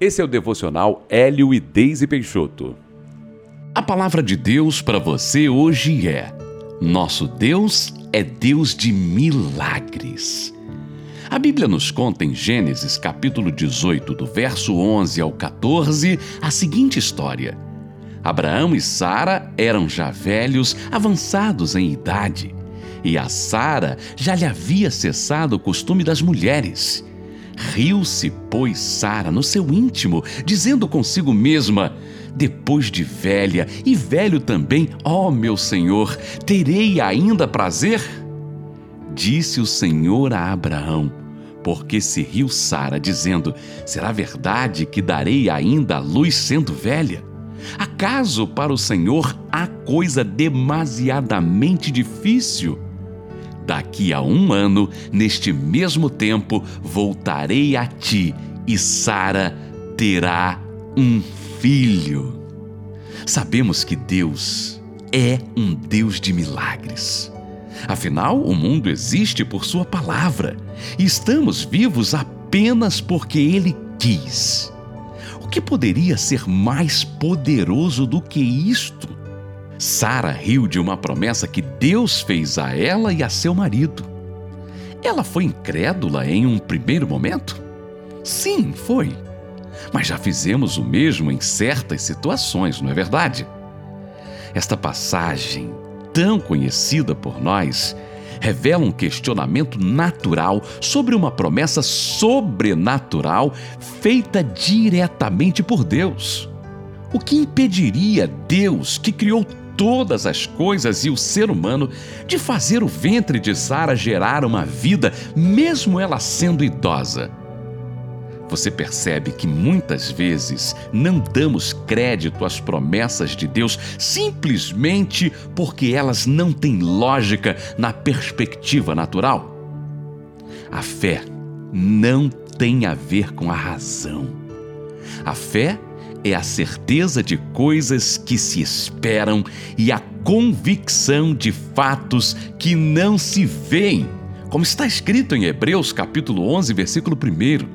Esse é o devocional Hélio e Deise Peixoto. A palavra de Deus para você hoje é: Nosso Deus é Deus de milagres. A Bíblia nos conta em Gênesis capítulo 18, do verso 11 ao 14, a seguinte história. Abraão e Sara eram já velhos, avançados em idade, e a Sara já lhe havia cessado o costume das mulheres. Riu-se, pois, Sara no seu íntimo, dizendo consigo mesma: Depois de velha e velho também, ó meu senhor, terei ainda prazer? Disse o Senhor a Abraão: Porque se riu Sara, dizendo: Será verdade que darei ainda a luz sendo velha? Acaso para o Senhor há coisa demasiadamente difícil? Daqui a um ano, neste mesmo tempo, voltarei a ti e Sara terá um filho. Sabemos que Deus é um Deus de milagres. Afinal, o mundo existe por Sua palavra e estamos vivos apenas porque Ele quis. O que poderia ser mais poderoso do que isto? Sara riu de uma promessa que Deus fez a ela e a seu marido. Ela foi incrédula em um primeiro momento? Sim, foi. Mas já fizemos o mesmo em certas situações, não é verdade? Esta passagem, tão conhecida por nós, revela um questionamento natural sobre uma promessa sobrenatural feita diretamente por Deus. O que impediria Deus, que criou todas as coisas e o ser humano de fazer o ventre de Sara gerar uma vida, mesmo ela sendo idosa. Você percebe que muitas vezes não damos crédito às promessas de Deus simplesmente porque elas não têm lógica na perspectiva natural? A fé não tem a ver com a razão. A fé é a certeza de coisas que se esperam e a convicção de fatos que não se veem, como está escrito em Hebreus capítulo 11, versículo 1.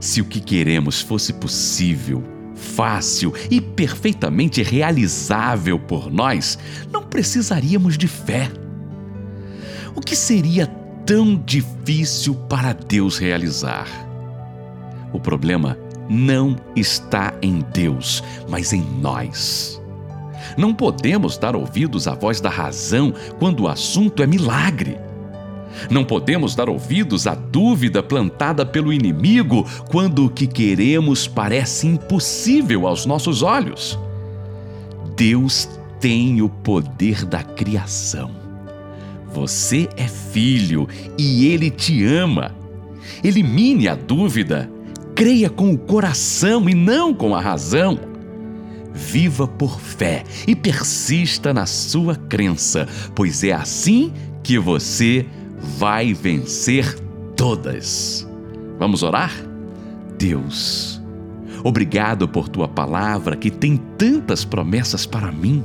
Se o que queremos fosse possível, fácil e perfeitamente realizável por nós, não precisaríamos de fé. O que seria tão difícil para Deus realizar? O problema não está em Deus, mas em nós. Não podemos dar ouvidos à voz da razão quando o assunto é milagre. Não podemos dar ouvidos à dúvida plantada pelo inimigo quando o que queremos parece impossível aos nossos olhos. Deus tem o poder da criação. Você é filho e ele te ama. Elimine a dúvida Creia com o coração e não com a razão. Viva por fé e persista na sua crença, pois é assim que você vai vencer todas. Vamos orar? Deus, obrigado por tua palavra que tem tantas promessas para mim.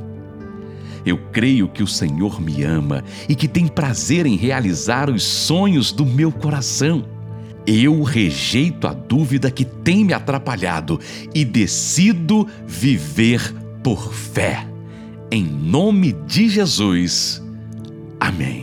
Eu creio que o Senhor me ama e que tem prazer em realizar os sonhos do meu coração. Eu rejeito a dúvida que tem me atrapalhado e decido viver por fé. Em nome de Jesus. Amém.